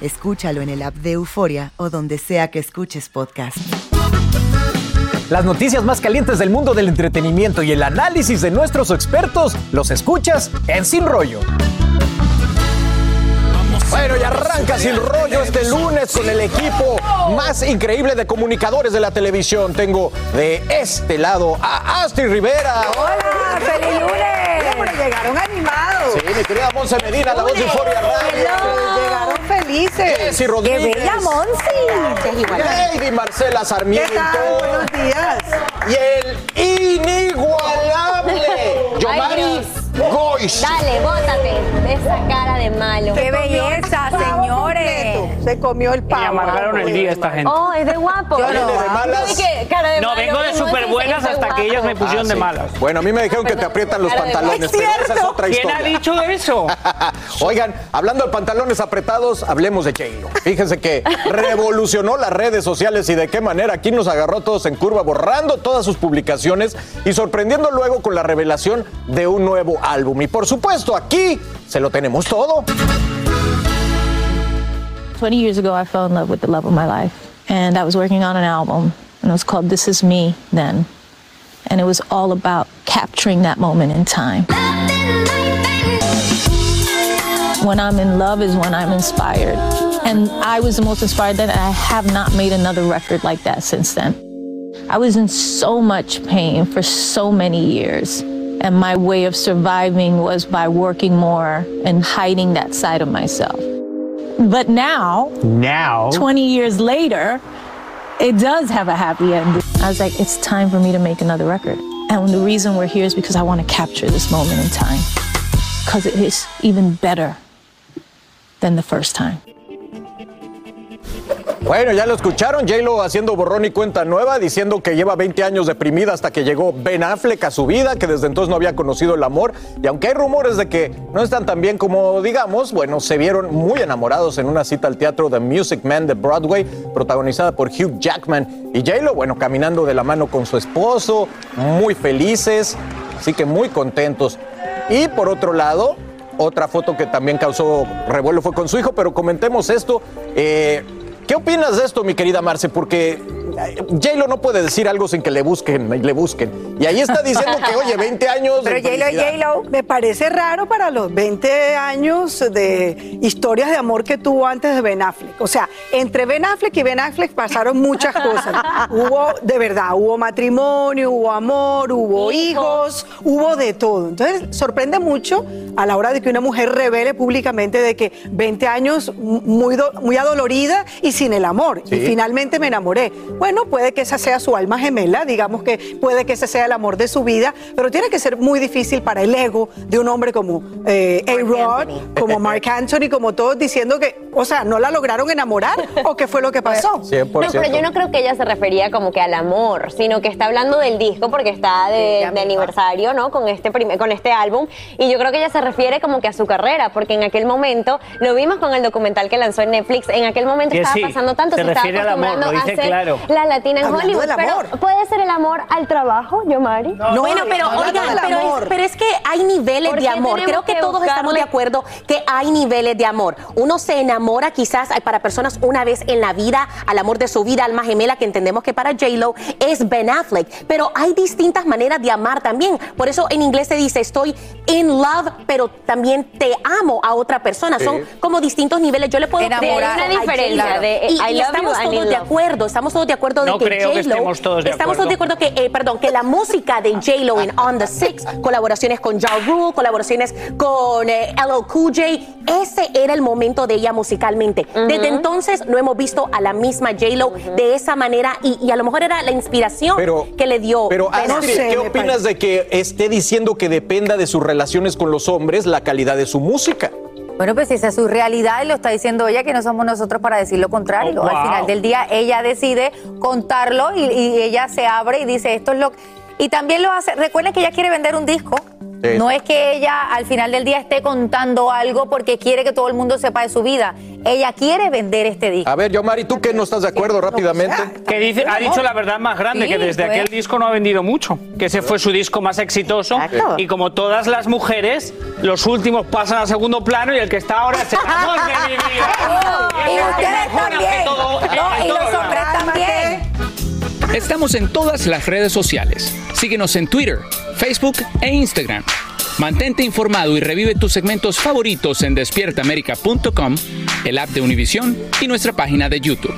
Escúchalo en el app de Euforia o donde sea que escuches podcast. Las noticias más calientes del mundo del entretenimiento y el análisis de nuestros expertos los escuchas en Sin Rollo. Bueno, y arranca Sin Rollo este lunes con el equipo más increíble de comunicadores de la televisión. Tengo de este lado a Astrid Rivera. ¡Hola! ¡Feliz lunes! Hombre, llegaron animados. Sí, mi querida Monse Medina, la voz de Euforia Radio. Felices. Jessy Rodríguez. ¡Qué bella Monsi! Lady Marcela Sarmiento. ¿Qué tal? Buenos días. Y el inigualable Yomari Goiz. Dale, bótate de esa cara de malo. ¡Qué belleza, señores! Se comió el pavo. Me amargaron el día esta gente. Oh, es de guapo. Yo no, de malas. Cara de No, malo, vengo de súper buenas hasta que ellas me pusieron de sí. malas. Bueno, a mí me dijeron que te aprietan los pantalones, pero Es esa es cierto. otra ¿Quién ha dicho eso? Oigan, hablando de pantalones apretados, hablemos de J-Lo. Fíjense que revolucionó las redes sociales y de qué manera aquí nos agarró todos en curva, borrando todas sus publicaciones y sorprendiendo luego con la revelación de un nuevo álbum. Y por supuesto, aquí se lo tenemos todo. 20 years ago, I fell in love with the love of my life. And I was working on an album, and it was called This Is Me then. And it was all about capturing that moment in time. When I'm in love is when I'm inspired. And I was the most inspired then, and I have not made another record like that since then. I was in so much pain for so many years. And my way of surviving was by working more and hiding that side of myself. But now, Now. 20 years later, it does have a happy end. I was like, it's time for me to make another record. And the reason we're here is because I want to capture this moment in time. Because it is even better than the first time. Bueno, ya lo escucharon, J-Lo haciendo borrón y cuenta nueva, diciendo que lleva 20 años deprimida hasta que llegó Ben Affleck a su vida, que desde entonces no había conocido el amor. Y aunque hay rumores de que no están tan bien como digamos, bueno, se vieron muy enamorados en una cita al teatro The Music Man de Broadway, protagonizada por Hugh Jackman. Y J-Lo, bueno, caminando de la mano con su esposo, muy felices, así que muy contentos. Y por otro lado, otra foto que también causó revuelo fue con su hijo, pero comentemos esto. Eh, ¿Qué opinas de esto, mi querida Marce? Porque J-Lo no puede decir algo sin que le busquen y le busquen. Y ahí está diciendo que, oye, 20 años. Pero de J-Lo, me parece raro para los 20 años de historias de amor que tuvo antes de Ben Affleck. O sea, entre Ben Affleck y Ben Affleck pasaron muchas cosas. hubo, de verdad, hubo matrimonio, hubo amor, hubo hijos, hubo de todo. Entonces, sorprende mucho a la hora de que una mujer revele públicamente de que 20 años muy, do- muy adolorida y sin el amor. Sí. Y finalmente me enamoré. Bueno, puede que esa sea su alma gemela, digamos que puede que ese sea el amor de su vida, pero tiene que ser muy difícil para el ego de un hombre como eh, A-Rod, como Mark Anthony, como todos diciendo que, o sea, no la lograron enamorar o qué fue lo que pasó. No, pero yo no creo que ella se refería como que al amor, sino que está hablando del disco porque está de, de aniversario, ¿no? Con este primer, con este álbum. Y yo creo que ella se refiere como que a su carrera, porque en aquel momento, lo vimos con el documental que lanzó en Netflix, en aquel momento Que estaba sí, pasando tanto, se se, estaba refiere al amor, acostumbrando a ser claro. La latina en Hablando Hollywood. del amor. Pero puede ser el amor al trabajo, Yomari. bueno, pero hablando oigan, pero es, pero es que hay niveles ¿Por de amor. Creo que, que todos estamos de buscarle- acuerdo que hay niveles de amor. Uno se enamora quizás para personas una vez en la vida, al amor de su vida, alma gemela, que entendemos que para J-Lo es Ben Affleck. Pero hay distintas maneras de amar también. Por eso en inglés se dice estoy in love, pero también te amo a otra persona. Sí. Son como distintos niveles. Yo le puedo Enamorar. Hay una diferencia de, y, I y love estamos todos de acuerdo, estamos todos de acuerdo de No que creo que estemos todos de estamos todos de acuerdo. que, eh, perdón, que la música de J-Lo en On the Six, colaboraciones con Ja Rule, colaboraciones con eh, LL Cool J, ese era el momento de ella musicalmente. Desde entonces no hemos visto a la misma J-Lo de esa manera y, y a lo mejor era la inspiración Pero- que le dio. Pero Astrid, Affleck. ¿qué opinas de que esté diciendo que dependa de sus relaciones con los hombres la calidad de su música? Bueno, pues esa es su realidad y lo está diciendo ella, que no somos nosotros para decir lo contrario. Oh, Al wow. final del día, ella decide contarlo y, y ella se abre y dice, esto es lo que... Y también lo hace, recuerden que ella quiere vender un disco. Sí. No es que ella al final del día esté contando algo porque quiere que todo el mundo sepa de su vida. Ella quiere vender este disco. A ver, Yomari, ¿tú qué no estás de acuerdo rápidamente? Que dice, ha dicho la verdad más grande, Sí, que desde pues. aquel disco no ha vendido mucho, que ese fue su disco más exitoso. Exacto. Y como todas las mujeres, los últimos pasan a segundo plano y el que está ahora es el amor de mi vida. Y ustedes también. todo, No, en y los hombres también. Estamos en todas las redes sociales. Síguenos en Twitter, Facebook e Instagram. Mantente informado y revive tus segmentos favoritos en despiertaamerica.com, el app de Univision y nuestra página de YouTube.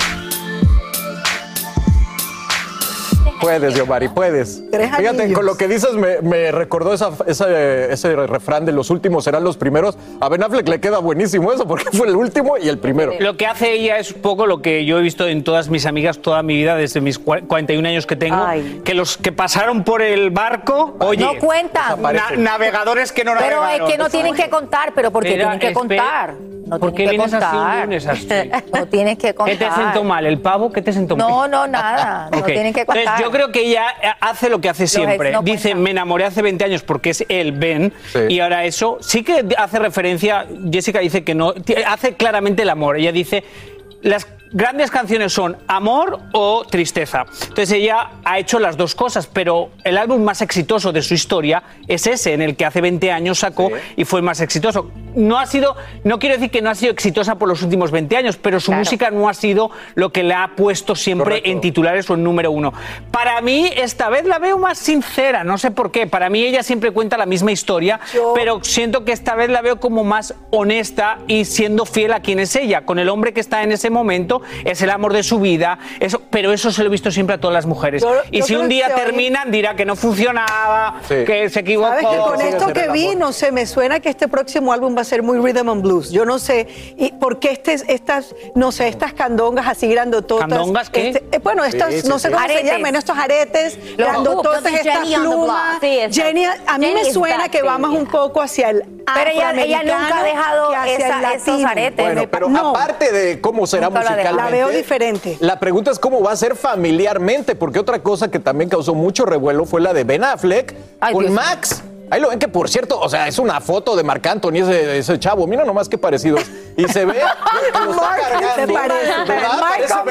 Puedes, Yomari, puedes. Tres Fíjate, anillos. con lo que dices me, me recordó esa, esa- ese refrán de los últimos serán los primeros. A Ben Affleck le queda buenísimo eso porque fue el último y el primero. Lo que hace ella es un poco lo que yo he visto en todas mis amigas toda mi vida, desde mis cua- 41 años que tengo, que los que pasaron por el barco, oye, no cuentan. na- navegadores que no Pero es navegaron. que no tienen que contar, pero ¿por qué Espera, tienen que contar? No ¿Por qué vienes así un contar. lunes, Astrid? No tienes que contar. ¿Qué te sentó mal? ¿El pavo? ¿Qué te sentó mal? No, no, nada. No Ok. tienen que Entonces, contar. yo creo que ella eh, hace lo que hace siempre. no Dice, me enamoré hace 20 años porque es el Ben. Y ahora eso sí que hace referencia, Jessica dice que no, hace claramente el amor. Ella dice, las grandes canciones son amor o tristeza. Entonces ella ha hecho las dos cosas, pero el álbum más exitoso de su historia es ese, en el que hace 20 años sacó y fue el más exitoso. No ha sido, no quiero decir que no ha sido exitosa por los últimos 20 años, pero su música no ha sido lo que le ha puesto siempre en titulares o en número uno. Para mí, esta vez la veo más sincera, no sé por qué. Para mí ella siempre cuenta la misma historia, pero siento que esta vez la veo como más honesta y siendo fiel a quien es ella, con el hombre que está en ese momento, es el amor de su vida, eso, pero eso se lo he visto siempre a todas las mujeres. Yo- y yo si un día hoy- terminan, dirá que no funcionaba, que se equivocó. Sabes que con esto que vi, no sé, me suena que este próximo álbum va a ser muy rhythm and blues. Yo no sé, y por qué este, estas, no sé, estas candongas así grandototas. ¿Candongas qué? Este, eh, bueno, estas, Sí, sí, no sé sí. cómo Aretes. se llaman, estos aretes Los grandototas, estas plumas. Jenny, a mí Jenny me is suena que va más un poco hacia el Pero ella- ella nunca ha dejado esa- esos aretes. Bueno, pero aparte de cómo será musicalmente. La veo diferente. La pregunta es cómo va a ser familiarmente, porque otra cosa que también causó mucho revuelo fue la de Ben Affleck Ay, con Dios Max. Ahí lo ven que, por cierto, o sea, es una foto de Marc Anthony, ese, ese chavo. Mira nomás qué parecido. Y se ve que lo está Mark, cargando. se parece. con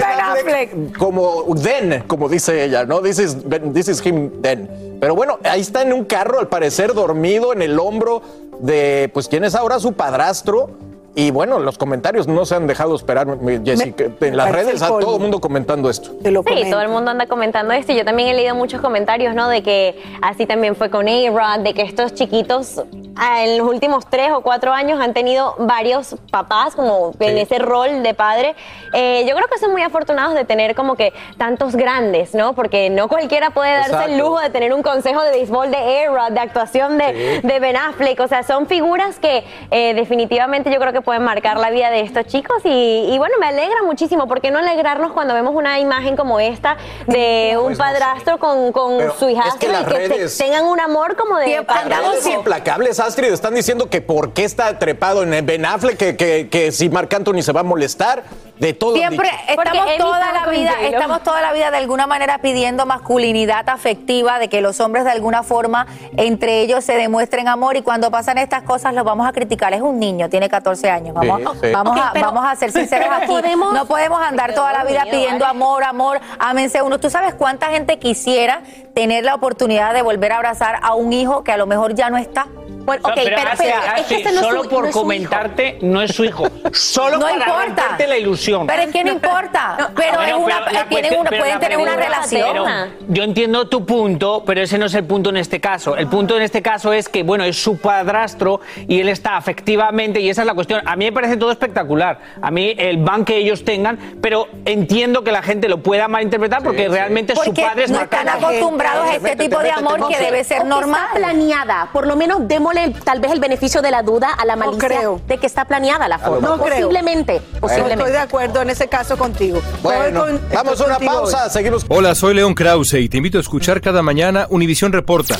Ben Como then, como dice ella, ¿no? This is, this is him then. Pero bueno, ahí está en un carro, al parecer dormido en el hombro de, pues, ¿quién es ahora su padrastro? Y bueno, los comentarios no se han dejado esperar, Jessica. en las redes, a todo el mundo comentando esto. Sí, todo el mundo anda comentando esto. y Yo también he leído muchos comentarios, ¿no? De que así también fue con A-Rod, de que estos chiquitos ah, en los últimos tres o cuatro años han tenido varios papás como en ese rol de padre. Eh, yo creo que son muy afortunados de tener como que tantos grandes, ¿no? Porque no cualquiera puede darse Exacto. el lujo de tener un consejo de béisbol de A-Rod, de actuación de, Sí. de Ben Affleck. O sea, son figuras que eh, definitivamente yo creo que pueden marcar la vida de estos chicos. Y, y bueno, me alegra muchísimo. ¿Por qué no alegrarnos cuando vemos una imagen como esta de un padrastro con, su hijastro es que y que te- tengan un amor como de redes implacables, Astrid, están diciendo que por qué está trepado en Ben Affleck, que, que, que si Marc Anthony se va a molestar, de todo. Siempre estamos Porque toda la vida, estamos toda la vida de alguna manera pidiendo masculinidad afectiva, de que los hombres de alguna forma entre ellos se demuestren amor y cuando pasan estas cosas los vamos a criticar. Es un niño, tiene 14 años. Vamos, Sí, sí. vamos, Ok, a, pero- vamos a ser sinceros aquí. podemos- No podemos andar toda la vida pidiendo ¿vale? amor, amor, ámense uno. ¿Tú sabes cuánta gente quisiera tener la oportunidad de volver a abrazar a un hijo que a lo mejor ya no está? Bueno, No, pero Ashley, Ashley, solo por comentarte, no es su hijo. Solo No para importa. la ilusión. Pero es que no importa. Pero, Bueno, es una, pero la tienen cuestión- una, pero pueden tener una relación. pero yo entiendo tu punto, pero ese no es el punto en este caso. El punto en este caso es que, bueno, es su padrastro y él está afectivamente, y esa es la cuestión. A mí me parece todo espectacular. A mí el ban que ellos tengan, pero entiendo que la gente lo pueda malinterpretar porque realmente su Porque padre es no están Anthony. Acostumbrados a este tipo de amor que debe ser normal. Está planeada. Por lo menos démosle tal vez el beneficio de la duda a la malicia creo. de que está planeada la forma. No creo. Posiblemente. No Posiblemente. estoy de acuerdo en ese caso contigo. Bueno, con- vamos a una pausa, hoy. seguimos. Hola, soy León Krause y te invito a escuchar cada mañana Univisión Reporta.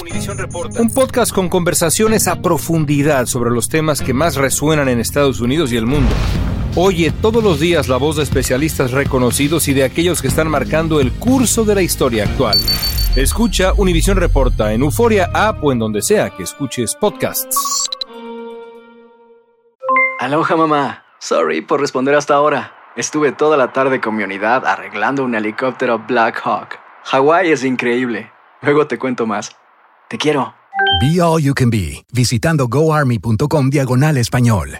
Un podcast con conversaciones a profundidad sobre los temas que más resuenan en Estados Unidos y el mundo. Oye todos los días la voz de especialistas reconocidos y de aquellos que están marcando el curso de la historia actual. Escucha Univisión Reporta en Euforia App o en donde sea que escuches podcasts. Aloha mamá. Sorry por responder hasta ahora. Estuve toda la tarde con mi unidad arreglando un helicóptero Black Hawk. Hawái es increíble. Luego te cuento más. Te quiero. Be All You Can Be, visitando goarmy.com diagonal español.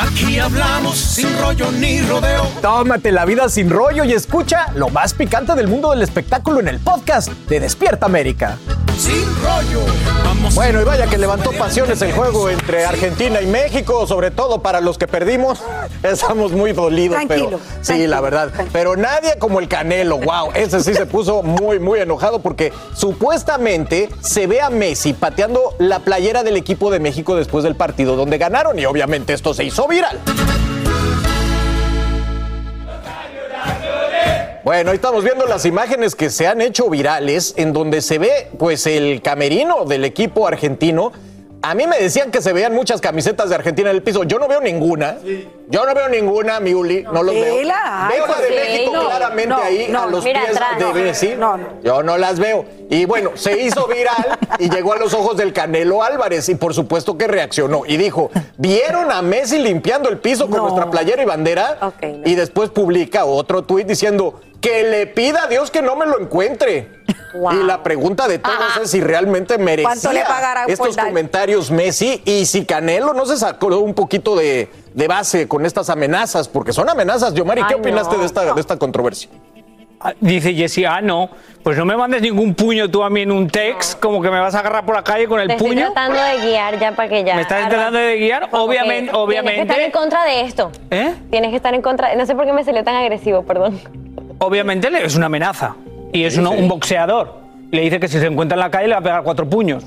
Aquí hablamos sin rollo ni rodeo. Tómate la vida sin rollo y escucha lo más picante del mundo del espectáculo en el podcast de Despierta América. Sin rollo. Bueno, y vaya que levantó pasiones el juego entre Argentina y México, sobre todo para los que perdimos. Estamos muy dolidos, Tranquilo, pero sí, tranquilo, la verdad. Pero nadie como el Canelo, wow, ese sí se puso muy, muy enojado porque supuestamente se ve a Messi pateando la playera del equipo de México después del partido donde ganaron y obviamente esto se hizo viral. Bueno, ahí estamos viendo las imágenes que se han hecho virales en donde se ve pues el camerino del equipo argentino. A mí me decían que se veían muchas camisetas de Argentina en el piso. Yo no veo ninguna. Yo no veo ninguna, Miuli. No los veo. La Veo la de sí, México no, claramente no, ahí no, a los mira pies atrás. de No, Messi. Yo no las veo. Y bueno, se hizo viral y llegó a los ojos del Canelo Álvarez y por supuesto que reaccionó y dijo, ¿vieron a Messi limpiando el piso con nuestra playera y bandera? Y después publica otro tuit diciendo, que le pida a Dios que no me lo encuentre. Y la pregunta de todos es si realmente merecía ¿Cuánto le pagará por estos comentarios Messi y si Canelo no se sacó un poquito de, de base con estas amenazas, porque son amenazas. Yomari, ¿qué Ay, opinaste no. de, esta, de esta controversia? Ah, Dice Jessie, ah, no, pues no me mandes ningún puño tú a mí en un text, como que me vas a agarrar por la calle con el Te estoy puño. tratando de guiar ya para que ya. ¿Me estás arranque. tratando de guiar? Como que Obviamente, Tienes que obviamente. estar en contra de esto. ¿Eh? Tienes que estar en contra. No sé por qué me salió tan agresivo, perdón. Obviamente le- es una amenaza. Y es uno- un boxeador. Le dice que si se encuentra en la calle le va a pegar cuatro puños.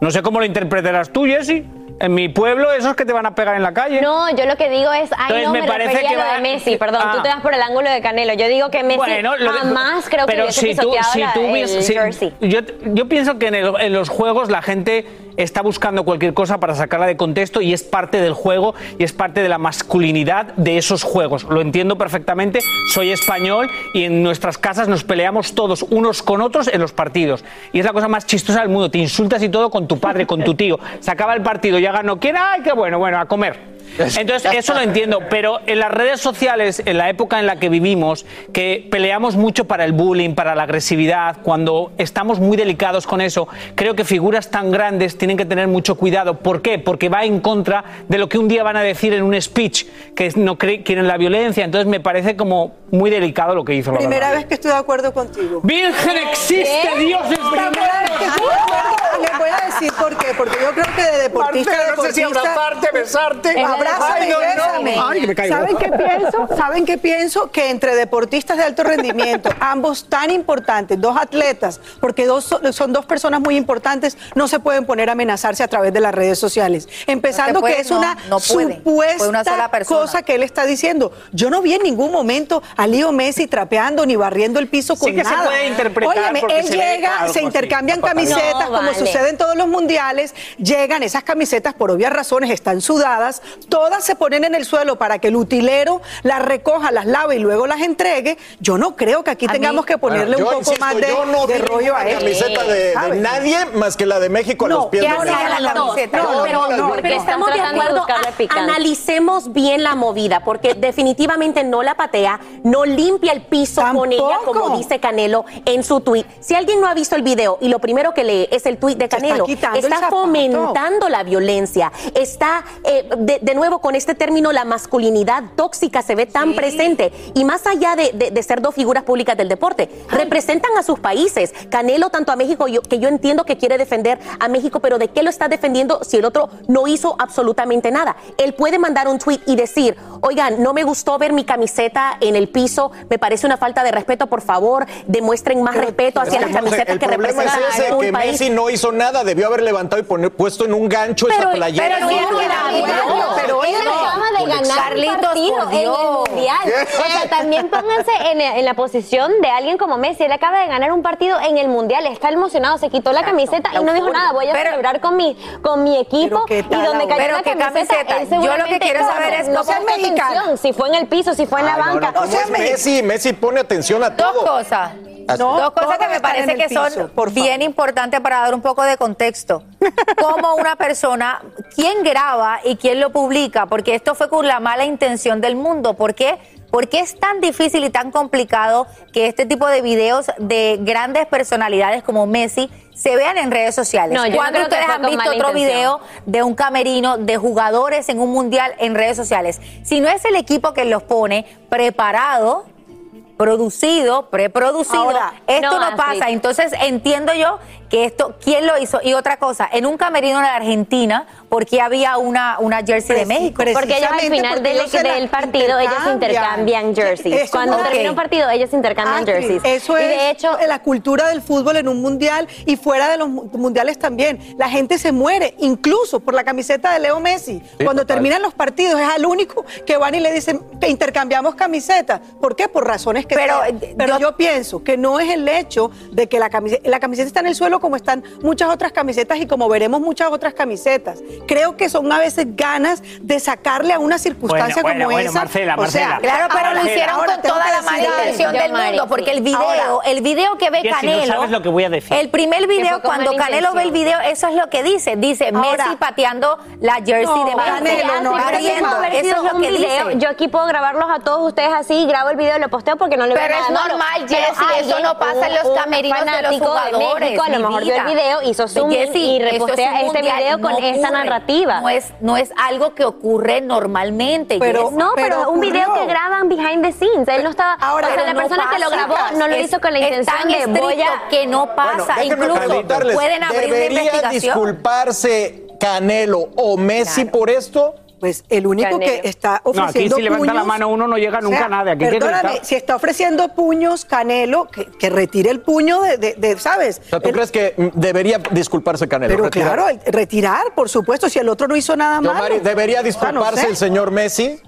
No sé cómo lo interpretarás tú, Jesse. En mi pueblo, esos que te van a pegar en la calle. No, yo lo que digo es, ay, Entonces, no, me me, parece que a lo va- de Messi, perdón, Ah. tú te vas por el ángulo de Canelo. Yo digo que Messi Bueno, lo de- jamás creo que pero hubiese si tú, si la- tú el ves- si- jersey. yo, yo pienso que en, el- en los juegos la gente está buscando cualquier cosa para sacarla de contexto y es parte del juego y es parte de la masculinidad de esos juegos. Lo entiendo perfectamente, soy español y en nuestras casas nos peleamos todos unos con otros en los partidos. Y es la cosa más chistosa del mundo, te insultas y todo con tu padre, con tu tío. Se acaba el partido, ya ganó. ¿Quién? ¡Ay, qué bueno! Bueno, a comer. Entonces, eso lo entiendo, pero en las redes sociales, en la época en la que vivimos, que peleamos mucho para el bullying, para la agresividad, cuando estamos muy delicados con eso, creo que figuras tan grandes tienen que tener mucho cuidado. ¿Por qué? Porque va en contra de lo que un día van a decir en un speech, que no quieren la violencia. Entonces, me parece como muy delicado lo que hizo. la Primera verdad. vez que estoy de acuerdo contigo. ¡Virgen existe! ¡Dios es A decir por qué. Porque yo creo que de deportista no sé si abrazarte, besarte. Abrázame no, no. bésame. Ay, que me caigo. ¿Saben qué pienso? ¿Saben qué pienso? Que entre deportistas de alto rendimiento, ambos tan importantes, dos atletas, porque dos son, dos personas muy importantes, no se pueden poner a amenazarse a través de las redes sociales. Empezando puede, que es no, una supuesta una sola cosa que él está diciendo. Yo no vi en ningún momento a Leo Messi trapeando ni barriendo el piso con Sí que se puede interpretar Óyeme, él se llega, se intercambian camisetas, No, como vale. sucede en todos los mundiales, llegan esas camisetas por obvias razones, están sudadas, todas se ponen en el suelo para que el utilero las recoja, las lave y luego las entregue. Yo no creo que aquí tengamos que ponerle Bueno, un poco insisto, más de, yo no de rollo a él. camiseta de, de nadie más que la de México a los pies ¿Qué de la camiseta? no, no, pero, no, no, pero no. estamos de acuerdo. a- analicemos bien la movida, porque definitivamente no la patea, no limpia el piso con ella, como Tampoco. dice Canelo en su tweet. Si alguien no ha visto el video y lo primero que lee es el tweet de Canelo, está fomentando la violencia, está eh, de, de nuevo con este término, la masculinidad tóxica se ve tan presente. Y más allá de, de- de ser dos figuras públicas del deporte, representan a sus países. Canelo, tanto a México, yo- que yo entiendo que quiere defender a México, pero ¿de qué lo está defendiendo si el otro no hizo absolutamente nada? Él puede mandar un tweet y decir, oigan, no me gustó ver mi camiseta en el piso, me parece una falta de respeto, por favor, demuestren más respeto hacia las camisetas el que representan es ese, a un que país. Messi no hizo nada, debió haber levantado y poner, puesto en un gancho esa Pero- playera. pero pero acaba de ganar Carlitos, partido por en el mundial. O sea, también pónganse en, en la posición de alguien como Messi. Él acaba de ganar un partido en el mundial. Está emocionado, se quitó la camiseta y no dijo nada. Voy a Pero- celebrar con mi, con mi equipo. Pero ¿qué Y donde cayó Pero la ¿qué camiseta, camiseta? él Yo lo que quiero no- saber es- no no mexicano. atención Si fue en el piso, si fue en la no, banca. no, ¿cómo es Messi? Messi pone atención a Dos todo. No, Dos cosas que me parece que piso, son por bien importantes para dar un poco de contexto. Como una persona, quién graba y quién lo publica, porque esto fue con la mala intención del mundo. ¿Por qué? Porque es tan difícil y tan complicado que este tipo de videos de grandes personalidades como Messi se vean en redes sociales. No, ¿Cuándo ustedes han visto otro intención. video de un camerino de jugadores en un mundial en redes sociales? Si no es el equipo que los pone preparado, producido, preproducido, Ahora, esto no, pasa. Entonces entiendo yo esto, ¿quién lo hizo? Y otra cosa, en un camerino de Argentina, porque había una, una jersey de México? Porque ellos al final del, ellos partido, ellos intercambian jerseys. Eso Cuando termina un partido, ellos intercambian Astrid, jerseys. Eso y es de hecho, la cultura del fútbol en un mundial y fuera de los mu- mundiales también. La gente se muere, incluso por la camiseta de Leo Messi. Cuando total. terminan los partidos es al único que van y le dicen que intercambiamos camisetas. ¿Por qué? Por razones que Pero, eh, Pero yo- yo, pienso que no es el hecho de que la camiseta, la camiseta está en el suelo como están muchas otras camisetas y como veremos muchas otras camisetas. Creo que son a veces ganas de sacarle a una circunstancia Bueno, bueno, como bueno, esa. Marcela, O sea, Marcela. Claro, pero lo Marcela, hicieron ahora con toda la mala intención del Mari, mundo, porque el video, Ahora- el video que ve Jessy, no Canelo, sabes lo que voy a decir. el primer video cuando Canelo ve el video, eso es lo que dice, dice Ahora- Messi pateando la jersey No, de Messi, Canelo, no, riendo, eso es lo un que video. dice. Yo aquí puedo grabarlos a todos ustedes así, grabo el video y lo posteo porque no le veo Pero es normal, Jessie, eso no pasa en los camerinos de los fanático jugadores, México, a lo mi mejor vio el video, hizo zoom y es repostea este mundial, video con no esta ocurre. narrativa. No es, no es algo que ocurre normalmente. Pero-. No, pero, Pero un video ocurrió. que graban behind the scenes. Él no estaba Ahora, o sea, la no persona que lo grabó no lo Es- hizo con la intención de voy a... que no pasa. Incluso pueden abrir una ¿Debería investigación. disculparse Canelo o Messi por esto? Pues el único que está No, aquí ofreciendo si levanta la mano uno no llega O nunca sea, a nada. Aquí que si está ofreciendo puños Canelo, que, que retire el puño de, de- de- ¿sabes? O sea, ¿tú crees que debería disculparse Canelo? Pero Retirar? claro, el- retirar, por supuesto, si el otro no hizo nada Yo, malo. Mari, ¿Debería Ah, no disculparse sé. el señor Messi?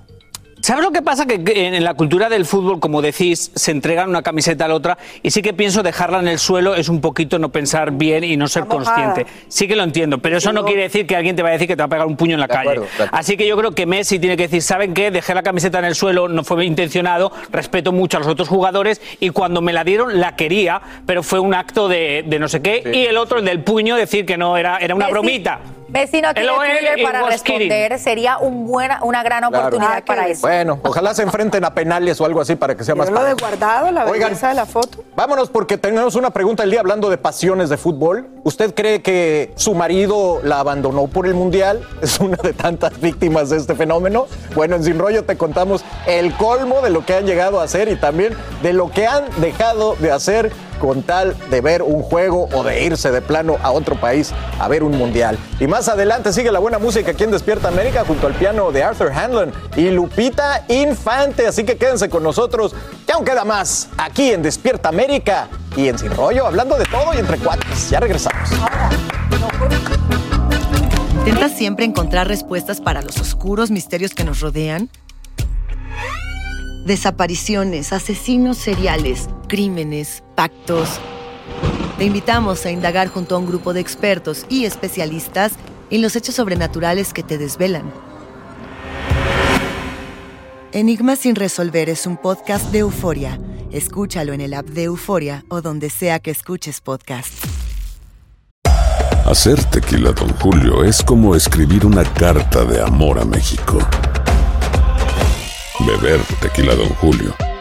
¿Sabes lo que pasa? Que en la cultura del fútbol, como decís, se entregan una camiseta a la otra y sí que pienso dejarla en el suelo es un poquito no pensar bien y no ser Está mojada. consciente. Sí que lo entiendo, pero eso no quiere decir que alguien te va a decir que te va a pegar un puño en la calle. acuerdo. Así que yo creo que Messi tiene que decir, ¿saben qué? Dejé la camiseta en el suelo, no fue intencionado, respeto mucho a los otros jugadores y cuando me la dieron la quería, pero fue un acto de, de no sé qué. Y el otro, el del puño, decir que no, era, era una Messi- bromita. Messi no tiene Twitter it para kidding. responder. Sería un buena, una gran oportunidad para eso. Bueno, ojalá se enfrenten a penales o algo así para que sea más lo de parejo. guardado, la Oigan. belleza de la foto. Vámonos porque tenemos una pregunta el día hablando de pasiones de fútbol. ¿Usted cree que su marido la abandonó por el Mundial? Es una de tantas víctimas de este fenómeno. Bueno, en Sin Rollo te contamos el colmo de lo que han llegado a hacer y también de lo que han dejado de hacer con tal de ver un juego o de irse de plano a otro país a ver un mundial. Y más adelante sigue la buena música aquí en Despierta América junto al piano de Arthur Hanlon y Lupita Infante. Así que quédense con nosotros, que aún queda más aquí en Despierta América y en Sin Rollo, hablando de todo y entre cuates. Ya regresamos. ¿Intentas siempre encontrar respuestas para los oscuros misterios que nos rodean? Desapariciones, asesinos seriales, crímenes, pactos. Te invitamos a indagar junto a un grupo de expertos y especialistas en los hechos sobrenaturales que te desvelan. Enigmas sin resolver es un podcast de euforia. Escúchalo en el app de Euforia o donde sea que escuches podcast. Hacer tequila, Don Julio, es como escribir una carta de amor a México. Beber tequila, Don Julio,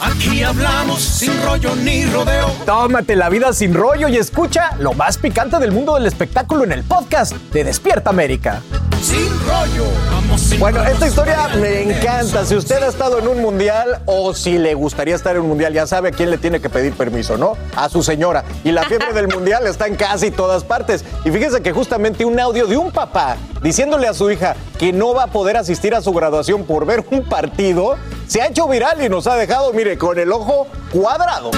Aquí hablamos sin rollo ni rodeo. Tómate la vida sin rollo y escucha lo más picante del mundo del espectáculo en el podcast de Despierta América. Sin rollo. Vamos sin Bueno, esta historia me encanta. Si usted ha estado en un mundial o si le gustaría estar en un mundial, ya sabe a quién le tiene que pedir permiso, ¿no? A su señora. Y la fiebre del mundial está en casi todas partes. Y fíjese que justamente un audio de un papá diciéndole a su hija que no va a poder asistir a su graduación por ver un partido se ha hecho viral y nos ha dejado, mire, con el ojo cuadrado.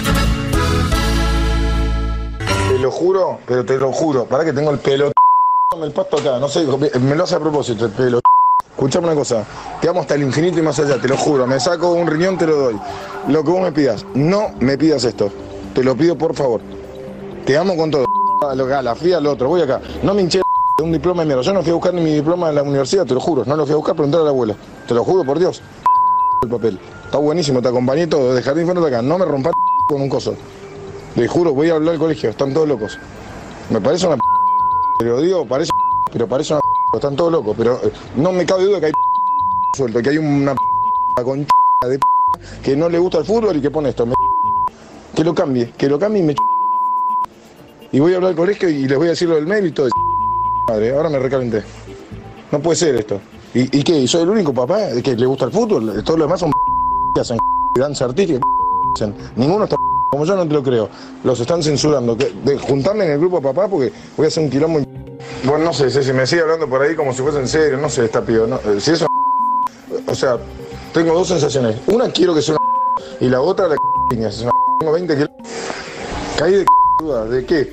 Te lo juro, pero te lo juro. Para que tengo el pelo. El pasto acá, no sé, me lo hace a propósito el pelo. Escuchame una cosa, te amo hasta el infinito y más allá, te lo juro. Me saco un riñón, te lo doy. Lo que vos me pidas, no me pidas esto. Te lo pido por favor. Te amo con todo. A lo a la fría, al otro. Voy acá. No me hinché de un diploma de mierda. Yo no fui a buscar ni mi diploma en la universidad, te lo juro. No lo fui a buscar, preguntar al abuelo. Te lo juro, por Dios. El papel. Está buenísimo, te acompañé todo. De jardín de acá. No me rompas con un coso. Te juro, voy a hablar al colegio. Están todos locos. Me parece una pero digo, parece pero parece una están todos locos, pero eh, no me cabe duda que hay suelto, que hay una con de que no le gusta el fútbol y que pone esto. me- que lo cambie, que lo cambie y me y voy a hablar al colegio y les voy a decir lo del mail y todo. Madre, ahora me recalenté. No puede ser esto. ¿Y, y qué? ¿Soy el único papá que le gusta el fútbol? Todos los demás son que hacen que hacen. Ninguno está como yo no te lo creo. Los están censurando. Que- juntarme en el grupo papá porque voy a hacer un quilombo. Bueno, no sé, si me sigue hablando por ahí como si fuese en serio, no sé, está pido. No, eh, si es una o sea, tengo dos sensaciones. Una quiero que sea una y la otra la es una Tengo 20 kilos. Caí de duda, ¿de qué?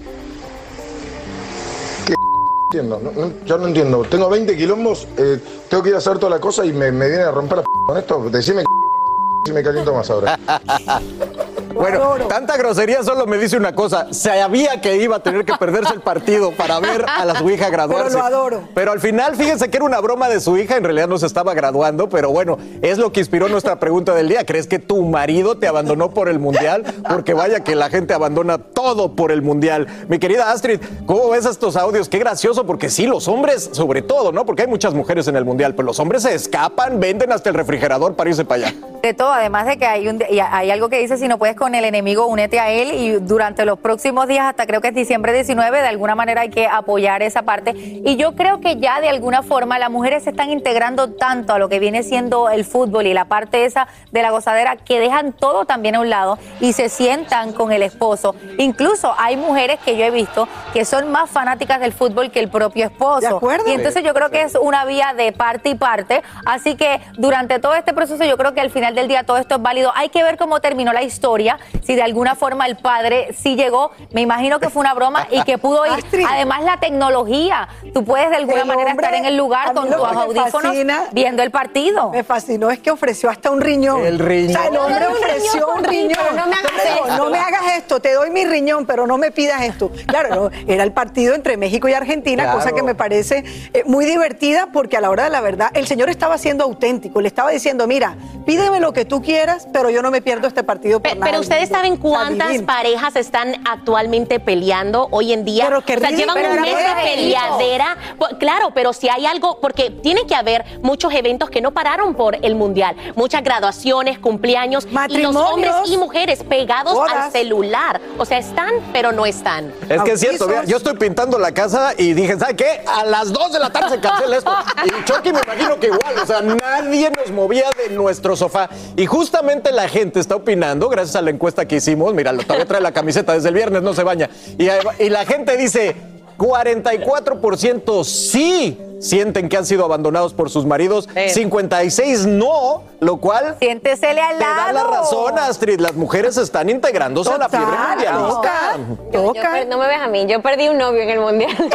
¿Qué entiendo? No, no, yo no entiendo. Tengo 20 quilombos, eh, tengo que ir a hacer toda la cosa y me, me viene a romper la con esto. Decime si me caliento más ahora. Bueno, tanta grosería solo me dice una cosa. Sabía que iba a tener que perderse el partido para ver a la su hija graduarse. Pero lo adoro. Pero al final, fíjense que era una broma de su hija. En realidad no se estaba graduando, pero bueno, es lo que inspiró nuestra pregunta del día. ¿Crees que tu marido te abandonó por el mundial? Porque vaya que la gente abandona todo por el mundial. Mi querida Astrid, ¿cómo ves estos audios? Qué gracioso, porque sí, los hombres, sobre todo, ¿no? Porque hay muchas mujeres en el mundial, pero los hombres se escapan, venden hasta el refrigerador para irse para allá. De todo, además de que hay, un, y hay algo que dice, si no puedes con el enemigo, únete a él y durante los próximos días, hasta creo que es diciembre 19, de alguna manera hay que apoyar esa parte. Y yo creo que ya de alguna forma las mujeres se están integrando tanto a lo que viene siendo el fútbol y la parte esa de la gozadera que dejan todo también a un lado y se sientan con el esposo. Incluso hay mujeres que yo he visto que son más fanáticas del fútbol que el propio esposo. Y entonces yo creo que es una vía de parte y parte. Así que durante todo este proceso yo creo que al final del día todo esto es válido. Hay que ver cómo terminó la historia, si de alguna forma el padre sí llegó, me imagino que fue una broma y que pudo ir. Además la tecnología, tú puedes de alguna El manera hombre, estar en el a lugar con tus audífonos fascina- viendo el partido. Me fascinó es que ofreció hasta un riñón. El riñón. O sea, el hombre ofreció un riñón. no me hagas No, esto. No me hagas esto, te doy mi riñón, pero no me pidas esto. Claro, no, era el partido entre México y Argentina, Claro. cosa que me parece eh, muy divertida porque a la hora de la verdad el señor estaba siendo auténtico, le estaba diciendo, mira, pídeme lo que tú quieras, pero yo no me pierdo este partido por Pe- nada Pero ustedes mundo". saben cuántas parejas están actualmente peleando hoy en día. Pero qué o sea, llevan un mes de peleadera. Claro, pero si hay algo, porque tiene que haber muchos eventos que no pararon por el mundial, muchas graduaciones, cumpleaños, y los hombres y mujeres pegados al celular. O sea, están, pero no están. Es que es cierto, yo estoy pintando la casa y dije, ¿sabe qué? A las 2 de la tarde se cancela esto. Y Chucky me imagino que igual, o sea, nadie nos movía de nuestro sofá. Y justamente la gente está opinando, gracias a la encuesta que hicimos, mira, todavía trae la camiseta desde el viernes, no se baña. Y, y la gente dice, 44% sí sienten que han sido abandonados por sus maridos, 56 no, lo cual Siéntesele al te da la lado. razón, Astrid. Las mujeres están integrándose a la fiebre Total, mundialista. toca, Yo- yo per- no me ves a mí, yo perdí un novio en el mundial.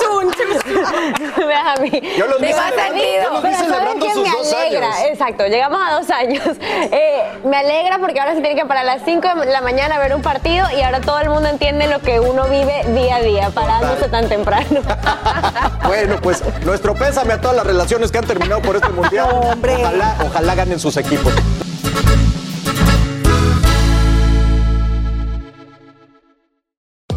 Soon. no me ves a mí. Yo los vi celebrando- los vi Pero ¿saben celebrando sus me dos alegra? años. Exacto, llegamos a dos años. Eh, me alegra porque ahora se tiene que parar a las 5 de la mañana a ver un partido y ahora todo el mundo entiende lo que uno vive día a día, parándose tan temprano. Bueno, pues nuestro pésame a todas las relaciones que han terminado por este mundial. Hombre. Ojalá, ojalá ganen sus equipos.